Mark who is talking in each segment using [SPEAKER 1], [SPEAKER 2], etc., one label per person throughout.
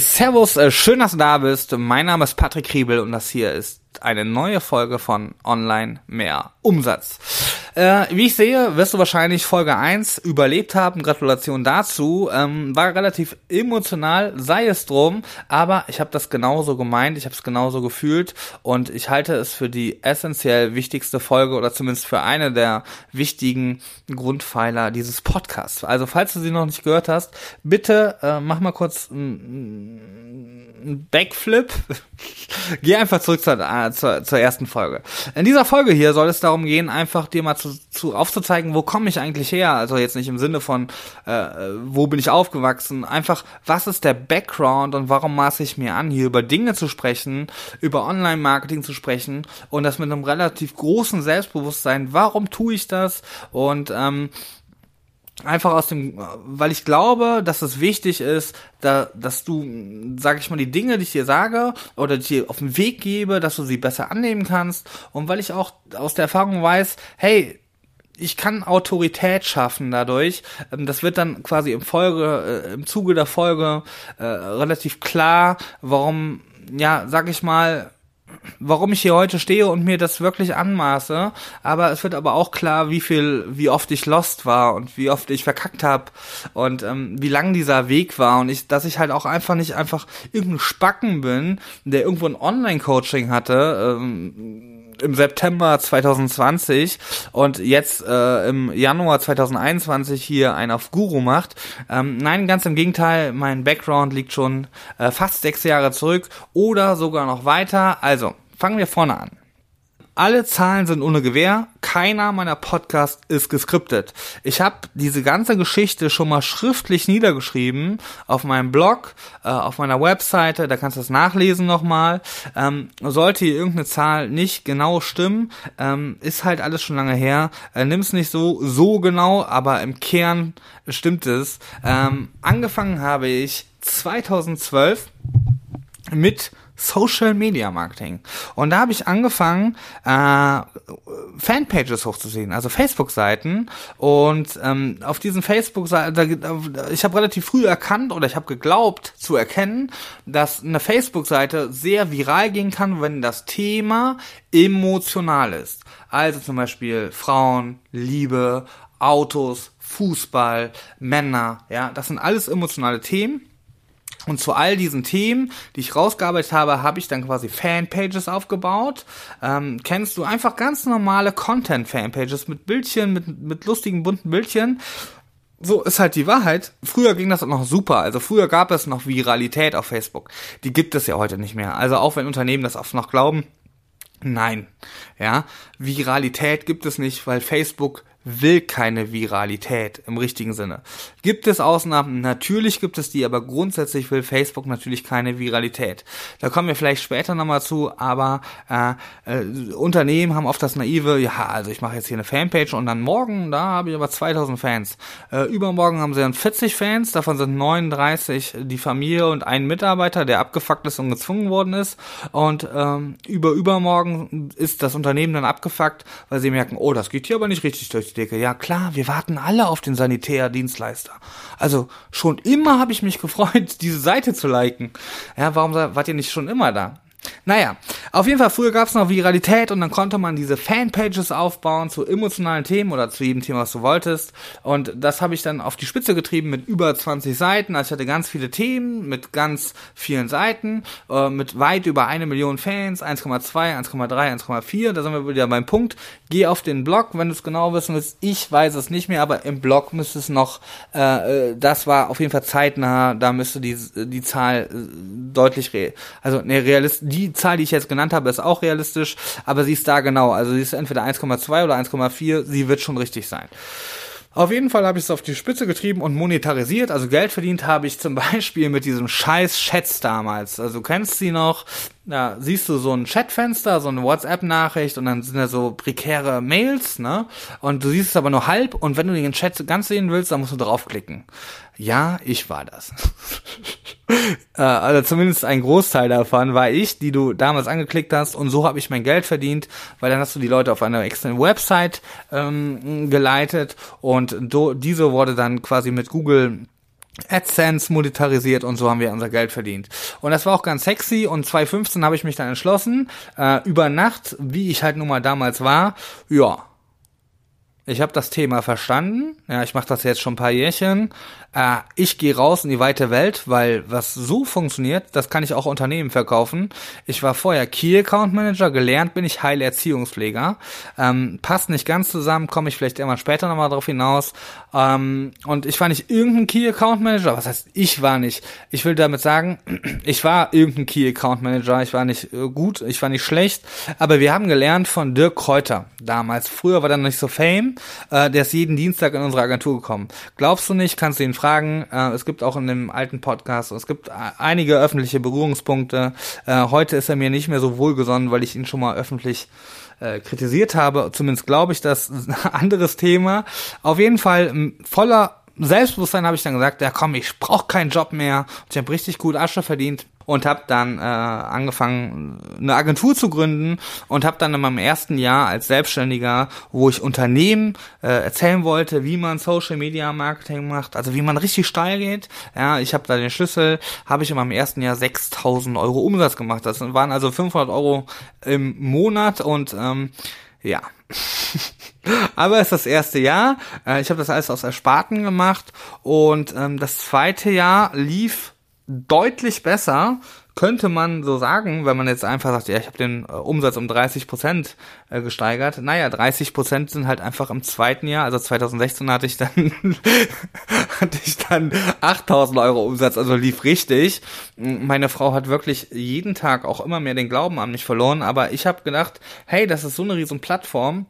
[SPEAKER 1] Servus, äh, schön, dass du da bist. Mein Name ist Patrick Kriebel und das hier ist eine neue Folge von Online mehr Umsatz. Äh, wie ich sehe, wirst du wahrscheinlich Folge 1 überlebt haben. Gratulation dazu. Ähm, war relativ emotional, sei es drum, aber ich habe das genauso gemeint, ich habe es genauso gefühlt und ich halte es für die essentiell wichtigste Folge oder zumindest für eine der wichtigen Grundpfeiler dieses Podcasts. Also falls du sie noch nicht gehört hast, bitte äh, mach mal kurz einen Backflip. Geh einfach zurück zur, äh, zur, zur ersten Folge. In dieser Folge hier soll es darum gehen, einfach dir mal zu, zu aufzuzeigen, wo komme ich eigentlich her? Also jetzt nicht im Sinne von, äh, wo bin ich aufgewachsen? Einfach, was ist der Background und warum maße ich mir an, hier über Dinge zu sprechen, über Online-Marketing zu sprechen und das mit einem relativ großen Selbstbewusstsein. Warum tue ich das? Und ähm, einfach aus dem, weil ich glaube, dass es wichtig ist, da, dass du, sag ich mal, die Dinge, die ich dir sage oder die ich dir auf den Weg gebe, dass du sie besser annehmen kannst und weil ich auch aus der Erfahrung weiß, hey, ich kann Autorität schaffen dadurch. Ähm, das wird dann quasi im Folge, äh, im Zuge der Folge äh, relativ klar, warum, ja, sag ich mal, warum ich hier heute stehe und mir das wirklich anmaße. Aber es wird aber auch klar, wie viel, wie oft ich lost war und wie oft ich verkackt habe und ähm, wie lang dieser Weg war und ich, dass ich halt auch einfach nicht einfach irgendein Spacken bin, der irgendwo ein Online-Coaching hatte. Ähm, im September 2020 und jetzt äh, im Januar 2021 hier ein auf Guru macht. Ähm, nein, ganz im Gegenteil, mein Background liegt schon äh, fast sechs Jahre zurück oder sogar noch weiter. Also, fangen wir vorne an. Alle Zahlen sind ohne Gewähr. Keiner meiner Podcasts ist geskriptet. Ich habe diese ganze Geschichte schon mal schriftlich niedergeschrieben auf meinem Blog, äh, auf meiner Webseite. Da kannst du das nachlesen nochmal. Ähm, sollte hier irgendeine Zahl nicht genau stimmen, ähm, ist halt alles schon lange her. Äh, Nimm es nicht so so genau, aber im Kern stimmt es. Ähm, angefangen habe ich 2012 mit Social Media Marketing. Und da habe ich angefangen, äh, Fanpages hochzusehen, also Facebook-Seiten. Und ähm, auf diesen Facebook-Seiten, ich habe relativ früh erkannt oder ich habe geglaubt zu erkennen, dass eine Facebook-Seite sehr viral gehen kann, wenn das Thema emotional ist. Also zum Beispiel Frauen, Liebe, Autos, Fußball, Männer, ja, das sind alles emotionale Themen und zu all diesen Themen, die ich rausgearbeitet habe, habe ich dann quasi Fanpages aufgebaut. Ähm, kennst du einfach ganz normale Content-Fanpages mit Bildchen, mit, mit lustigen bunten Bildchen. So ist halt die Wahrheit. Früher ging das auch noch super. Also früher gab es noch Viralität auf Facebook. Die gibt es ja heute nicht mehr. Also auch wenn Unternehmen das oft noch glauben. Nein. Ja. Viralität gibt es nicht, weil Facebook will keine Viralität im richtigen Sinne. Gibt es Ausnahmen? Natürlich gibt es die, aber grundsätzlich will Facebook natürlich keine Viralität. Da kommen wir vielleicht später nochmal zu, aber äh, äh, Unternehmen haben oft das naive, ja, also ich mache jetzt hier eine Fanpage und dann morgen, da habe ich aber 2000 Fans. Äh, übermorgen haben sie dann 40 Fans, davon sind 39 die Familie und ein Mitarbeiter, der abgefuckt ist und gezwungen worden ist. Und ähm, über übermorgen ist das Unternehmen dann abgefuckt, weil sie merken, oh, das geht hier aber nicht richtig durch Decke. Ja klar, wir warten alle auf den Sanitärdienstleister. Also schon immer habe ich mich gefreut, diese Seite zu liken. Ja, warum wart ihr nicht schon immer da? Naja, auf jeden Fall, früher gab es noch Viralität und dann konnte man diese Fanpages aufbauen zu emotionalen Themen oder zu jedem Thema, was du wolltest. Und das habe ich dann auf die Spitze getrieben mit über 20 Seiten. Also ich hatte ganz viele Themen mit ganz vielen Seiten, äh, mit weit über eine Million Fans, 1,2, 1,3, 1,4. Da sind wir wieder beim Punkt. Geh auf den Blog, wenn du es genau wissen willst. Ich weiß es nicht mehr, aber im Blog müsste es noch, äh, äh das war auf jeden Fall zeitnah, da müsste die, die Zahl äh, deutlich, re also ne, realistisch die Zahl, die ich jetzt genannt habe, ist auch realistisch, aber sie ist da genau. Also sie ist entweder 1,2 oder 1,4, sie wird schon richtig sein. Auf jeden Fall habe ich es auf die Spitze getrieben und monetarisiert, also Geld verdient habe ich zum Beispiel mit diesem scheiß Chats damals. Also du kennst sie noch, da siehst du so ein Chatfenster, so eine WhatsApp-Nachricht und dann sind da so prekäre Mails, ne? Und du siehst es aber nur halb und wenn du den Chat ganz sehen willst, dann musst du draufklicken. Ja, ich war das. äh, also zumindest ein Großteil davon war ich, die du damals angeklickt hast und so habe ich mein Geld verdient, weil dann hast du die Leute auf eine externe Website ähm, geleitet und do, diese wurde dann quasi mit Google AdSense monetarisiert und so haben wir unser Geld verdient. Und das war auch ganz sexy und 2015 habe ich mich dann entschlossen, äh, über Nacht, wie ich halt nun mal damals war, ja, ich habe das Thema verstanden. Ja, ich mache das jetzt schon ein paar Jährchen äh, ich gehe raus in die weite Welt, weil was so funktioniert, das kann ich auch Unternehmen verkaufen. Ich war vorher Key Account Manager, gelernt bin ich Heilerziehungspfleger. Ähm, passt nicht ganz zusammen, komme ich vielleicht irgendwann später nochmal drauf hinaus. Ähm, und ich war nicht irgendein Key Account Manager. Was heißt, ich war nicht? Ich will damit sagen, ich war irgendein Key Account Manager. Ich war nicht äh, gut, ich war nicht schlecht. Aber wir haben gelernt von Dirk Kräuter damals. Früher war der noch nicht so fame. Äh, der ist jeden Dienstag in unsere Agentur gekommen. Glaubst du nicht, kannst du ihn fragen. Äh, es gibt auch in dem alten Podcast, es gibt einige öffentliche Berührungspunkte. Äh, heute ist er mir nicht mehr so wohlgesonnen, weil ich ihn schon mal öffentlich äh, kritisiert habe. Zumindest glaube ich, das ist ein anderes Thema. Auf jeden Fall voller Selbstbewusstsein habe ich dann gesagt, ja komm, ich brauche keinen Job mehr. Ich habe richtig gut Asche verdient und habe dann äh, angefangen, eine Agentur zu gründen und habe dann in meinem ersten Jahr als Selbstständiger, wo ich Unternehmen äh, erzählen wollte, wie man Social Media Marketing macht, also wie man richtig steil geht. Ja, ich habe da den Schlüssel, habe ich in meinem ersten Jahr 6.000 Euro Umsatz gemacht. Das waren also 500 Euro im Monat und ähm, ja. Aber es ist das erste Jahr. Äh, ich habe das alles aus Ersparten gemacht und ähm, das zweite Jahr lief deutlich besser, könnte man so sagen, wenn man jetzt einfach sagt, ja, ich habe den äh, Umsatz um 30 Prozent äh, gesteigert. Naja, 30 Prozent sind halt einfach im zweiten Jahr, also 2016 hatte ich dann hatte ich dann 8000 Euro Umsatz, also lief richtig. Meine Frau hat wirklich jeden Tag auch immer mehr den Glauben an mich verloren, aber ich habe gedacht, hey, das ist so eine riesen Plattform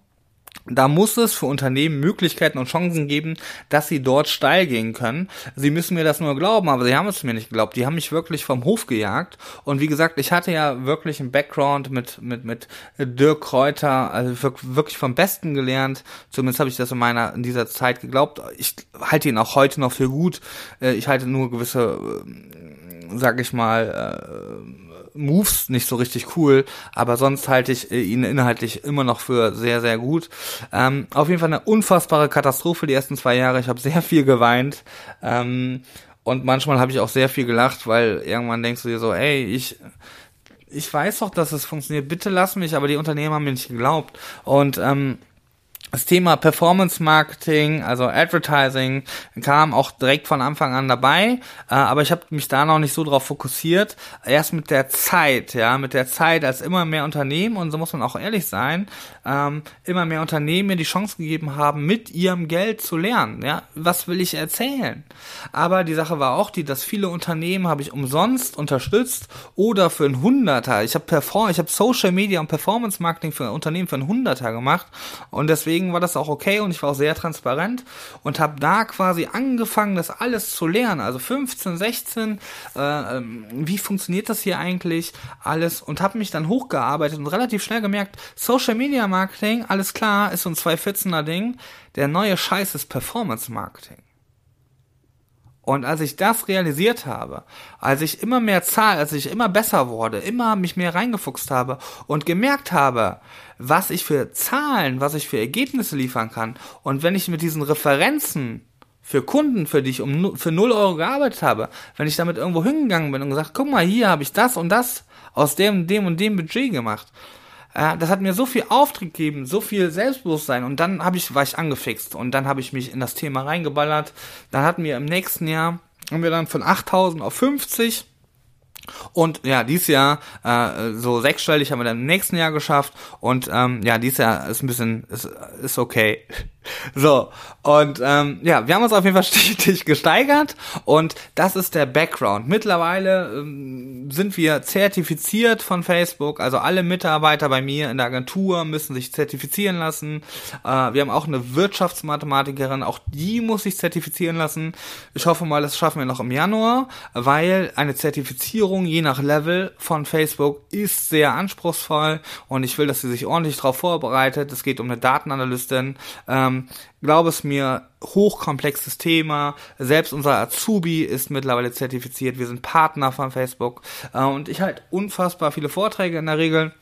[SPEAKER 1] da muss es für Unternehmen Möglichkeiten und Chancen geben, dass sie dort steil gehen können. Sie müssen mir das nur glauben, aber sie haben es mir nicht geglaubt. Die haben mich wirklich vom Hof gejagt. Und wie gesagt, ich hatte ja wirklich einen Background mit, mit, mit Dirk Kräuter, also wirklich vom Besten gelernt. Zumindest habe ich das in meiner, in dieser Zeit geglaubt. Ich halte ihn auch heute noch für gut. Äh, ich halte nur gewisse, äh, sag ich mal, äh, Moves nicht so richtig cool, aber sonst halte ich äh, ihn inhaltlich immer noch für sehr, sehr gut. Ähm, auf jeden Fall eine unfassbare Katastrophe die ersten zwei Jahre. Ich habe sehr viel geweint. Ähm, und manchmal habe ich auch sehr viel gelacht, weil irgendwann denkst du dir so, ey, ich, ich weiß doch, dass es funktioniert, bitte lass mich, aber die Unternehmen haben mir nicht geglaubt. Und ähm, das Thema Performance Marketing, also Advertising, kam auch direkt von Anfang an dabei, äh, aber ich habe mich da noch nicht so drauf fokussiert. Erst mit der Zeit, ja, mit der Zeit, als immer mehr Unternehmen, und so muss man auch ehrlich sein, ähm, immer mehr Unternehmen mir die Chance gegeben haben, mit ihrem Geld zu lernen. Ja, was will ich erzählen? Aber die Sache war auch die, dass viele Unternehmen habe ich umsonst unterstützt oder für ein Hunderter. Ich habe Perform, ich habe Social Media und Performance Marketing für Unternehmen für ein Hunderter gemacht und deswegen deswegen war das auch okay und ich war auch sehr transparent und habe da quasi angefangen, das alles zu lernen. Also 15, 16, äh, ähm, wie funktioniert das hier eigentlich alles und habe mich dann hochgearbeitet und relativ schnell gemerkt, Social Media Marketing, alles klar, ist so ein 214er Ding. Der neue Scheiß ist Performance Marketing. Und als ich das realisiert habe, als ich immer mehr zahl, als ich immer besser wurde, immer mich mehr reingefuchst habe und gemerkt habe, was ich für Zahlen, was ich für Ergebnisse liefern kann und wenn ich mit diesen Referenzen für Kunden, für die ich um für 0 Euro gearbeitet habe, wenn ich damit irgendwo hingegangen bin und gesagt, guck mal, hier habe ich das und das aus dem, dem und dem Budget gemacht, äh, das hat mir so viel Auftrieb gegeben, so viel Selbstbewusstsein und dann habe ich, war ich angefixt und dann habe ich mich in das Thema reingeballert. Dann hatten wir im nächsten Jahr, haben wir dann von 8000 auf 50 und ja, dieses Jahr äh, so sechsstellig haben wir dann im nächsten Jahr geschafft und ähm, ja, dieses Jahr ist ein bisschen ist, ist okay. So, und ähm, ja, wir haben uns auf jeden Fall stetig gesteigert und das ist der Background. Mittlerweile ähm, sind wir zertifiziert von Facebook, also alle Mitarbeiter bei mir in der Agentur müssen sich zertifizieren lassen. Äh, wir haben auch eine Wirtschaftsmathematikerin, auch die muss sich zertifizieren lassen. Ich hoffe mal, das schaffen wir noch im Januar, weil eine Zertifizierung je nach Level von Facebook ist sehr anspruchsvoll und ich will, dass sie sich ordentlich darauf vorbereitet. Es geht um eine Datenanalystin. Ähm, ähm, glaube es mir, hochkomplexes Thema. Selbst unser Azubi ist mittlerweile zertifiziert. Wir sind Partner von Facebook. Äh, und ich halte unfassbar viele Vorträge in der Regel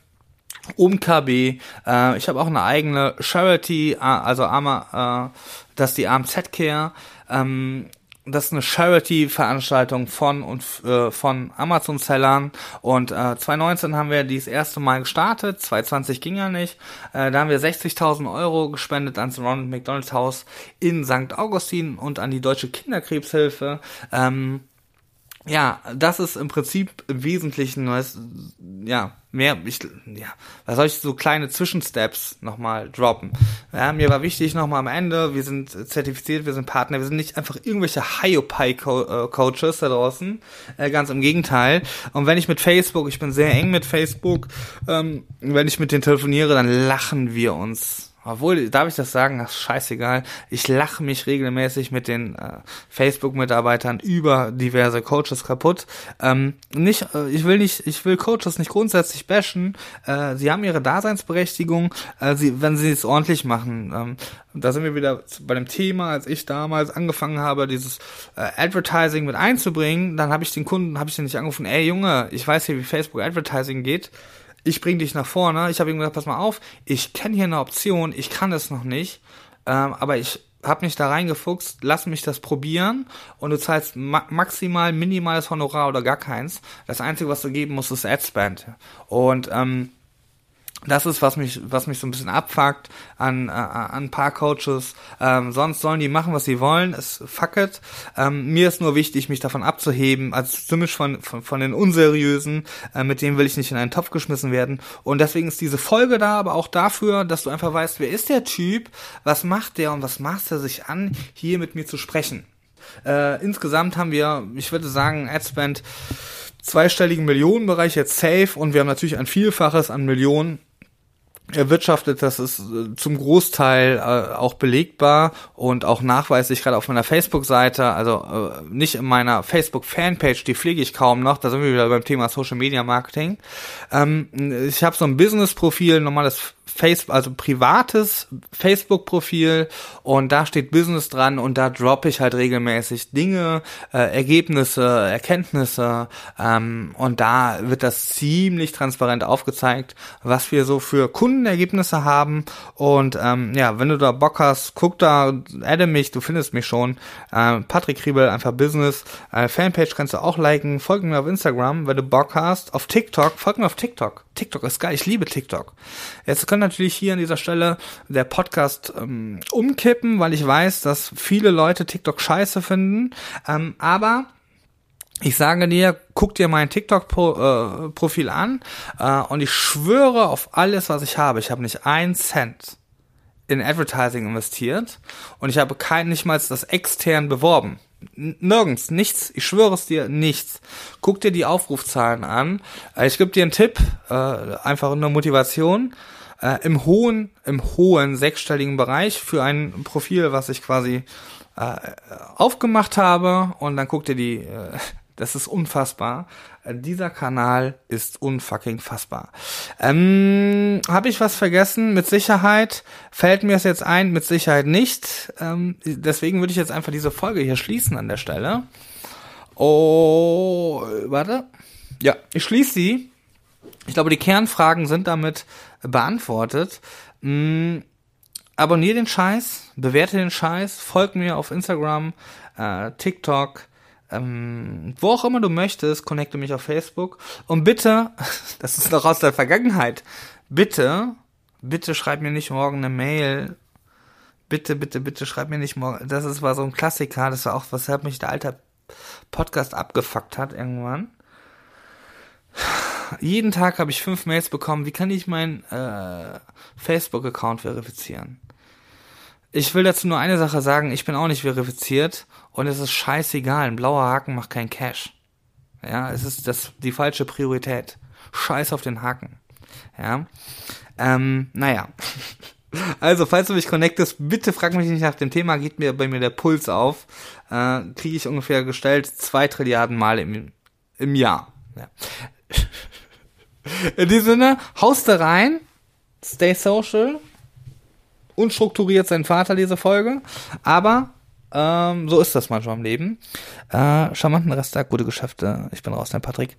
[SPEAKER 1] um KB. Äh, ich habe auch eine eigene Charity, äh, also Arma, äh, das ist die AMZ Care. Ähm, das ist eine Charity-Veranstaltung von und äh, von Amazon-Sellern. Und äh, 2019 haben wir dies erste Mal gestartet. 2020 ging ja nicht. Äh, da haben wir 60.000 Euro gespendet ans Ronald McDonald Haus in St. Augustin und an die Deutsche Kinderkrebshilfe. Ähm, ja, das ist im Prinzip im Wesentlichen neues, ja, mehr, ich, ja, was soll ich so kleine Zwischensteps nochmal droppen? Ja, mir war wichtig nochmal am Ende, wir sind zertifiziert, wir sind Partner, wir sind nicht einfach irgendwelche Hiopai-Coaches da draußen, äh, ganz im Gegenteil. Und wenn ich mit Facebook, ich bin sehr eng mit Facebook, ähm, wenn ich mit denen telefoniere, dann lachen wir uns obwohl, darf ich das sagen? Ach, scheißegal. Ich lache mich regelmäßig mit den äh, Facebook-Mitarbeitern über diverse Coaches kaputt. Ähm, nicht, äh, ich will nicht, ich will Coaches nicht grundsätzlich bashen. Äh, sie haben ihre Daseinsberechtigung, äh, sie, wenn sie es ordentlich machen. Ähm, da sind wir wieder bei dem Thema, als ich damals angefangen habe, dieses äh, Advertising mit einzubringen, dann habe ich den Kunden, habe ich den nicht angerufen, ey Junge, ich weiß hier, wie Facebook Advertising geht ich bring dich nach vorne. Ich habe ihm gesagt, pass mal auf, ich kenne hier eine Option, ich kann es noch nicht, ähm, aber ich habe mich da reingefuchst, lass mich das probieren und du zahlst ma maximal minimales Honorar oder gar keins. Das Einzige, was du geben musst, ist Adspend. Und ähm, das ist, was mich, was mich so ein bisschen abfuckt an, äh, an ein paar Coaches. Ähm, sonst sollen die machen, was sie wollen. Es fuck it. Ähm, mir ist nur wichtig, mich davon abzuheben, als zumindest von, von, von den Unseriösen. Äh, mit denen will ich nicht in einen Topf geschmissen werden. Und deswegen ist diese Folge da, aber auch dafür, dass du einfach weißt, wer ist der Typ, was macht der und was macht er sich an, hier mit mir zu sprechen. Äh, insgesamt haben wir, ich würde sagen, Adspend zweistelligen Millionenbereich jetzt safe und wir haben natürlich ein Vielfaches an Millionen erwirtschaftet, das ist äh, zum Großteil äh, auch belegbar und auch nachweislich gerade auf meiner Facebook-Seite, also äh, nicht in meiner Facebook-Fanpage, die pflege ich kaum noch, da sind wir wieder beim Thema Social Media Marketing. Ähm, ich habe so ein Business-Profil, normales Facebook, also privates Facebook-Profil und da steht Business dran und da droppe ich halt regelmäßig Dinge, äh, Ergebnisse, Erkenntnisse ähm, und da wird das ziemlich transparent aufgezeigt, was wir so für Kundenergebnisse haben. Und ähm, ja, wenn du da Bock hast, guck da, adde mich, du findest mich schon, äh, Patrick Kriebel, einfach Business, äh, Fanpage kannst du auch liken, folg mir auf Instagram, wenn du Bock hast, auf TikTok, folg mir auf TikTok, TikTok ist geil, ich liebe TikTok. Jetzt können natürlich hier an dieser Stelle der Podcast ähm, umkippen, weil ich weiß, dass viele Leute TikTok scheiße finden. Ähm, aber ich sage dir, guck dir mein TikTok-Profil äh, an äh, und ich schwöre auf alles, was ich habe. Ich habe nicht einen Cent in Advertising investiert und ich habe kein nicht mal das extern beworben. Nirgends, nichts, ich schwöre es dir, nichts. Guck dir die Aufrufzahlen an. Äh, ich gebe dir einen Tipp, äh, einfach eine Motivation. Äh, Im hohen, im hohen sechsstelligen Bereich für ein Profil, was ich quasi äh, aufgemacht habe. Und dann guck dir die, äh, das ist unfassbar. Äh, dieser Kanal ist unfucking fassbar. Ähm, Habe ich was vergessen? Mit Sicherheit fällt mir es jetzt ein, mit Sicherheit nicht. Ähm, deswegen würde ich jetzt einfach diese Folge hier schließen an der Stelle. Oh, warte. Ja, ich schließe sie. Ich glaube, die Kernfragen sind damit beantwortet. Mm, abonnier den Scheiß, bewerte den Scheiß, folg mir auf Instagram, äh, TikTok, ähm, wo auch immer du möchtest, connecte mich auf Facebook. Und bitte, das ist noch aus der Vergangenheit, bitte, bitte schreib mir nicht morgen eine Mail. Bitte, bitte, bitte schreib mir nicht morgen. Das ist, war so ein Klassiker, das war auch, weshalb mich der alte Podcast abgefuckt hat irgendwann. Jeden Tag habe ich fünf Mails bekommen. Wie kann ich meinen äh, Facebook-Account verifizieren? Ich will dazu nur eine Sache sagen, ich bin auch nicht verifiziert und es ist scheißegal, ein blauer Haken macht kein Cash. Ja, es ist das die falsche Priorität. Scheiß auf den Haken. Ja. Ähm, naja. Also, falls du mich connectest, bitte frag mich nicht nach dem Thema, geht mir bei mir der Puls auf. Äh, Kriege ich ungefähr gestellt zwei Trilliarden Mal im, im Jahr. Ja. In diesem Sinne, haust da rein, stay social, unstrukturiert sein Vater, diese Folge. Aber ähm, so ist das manchmal im Leben. Äh, charmanten Resttag, gute Geschäfte. Ich bin raus, dein Patrick.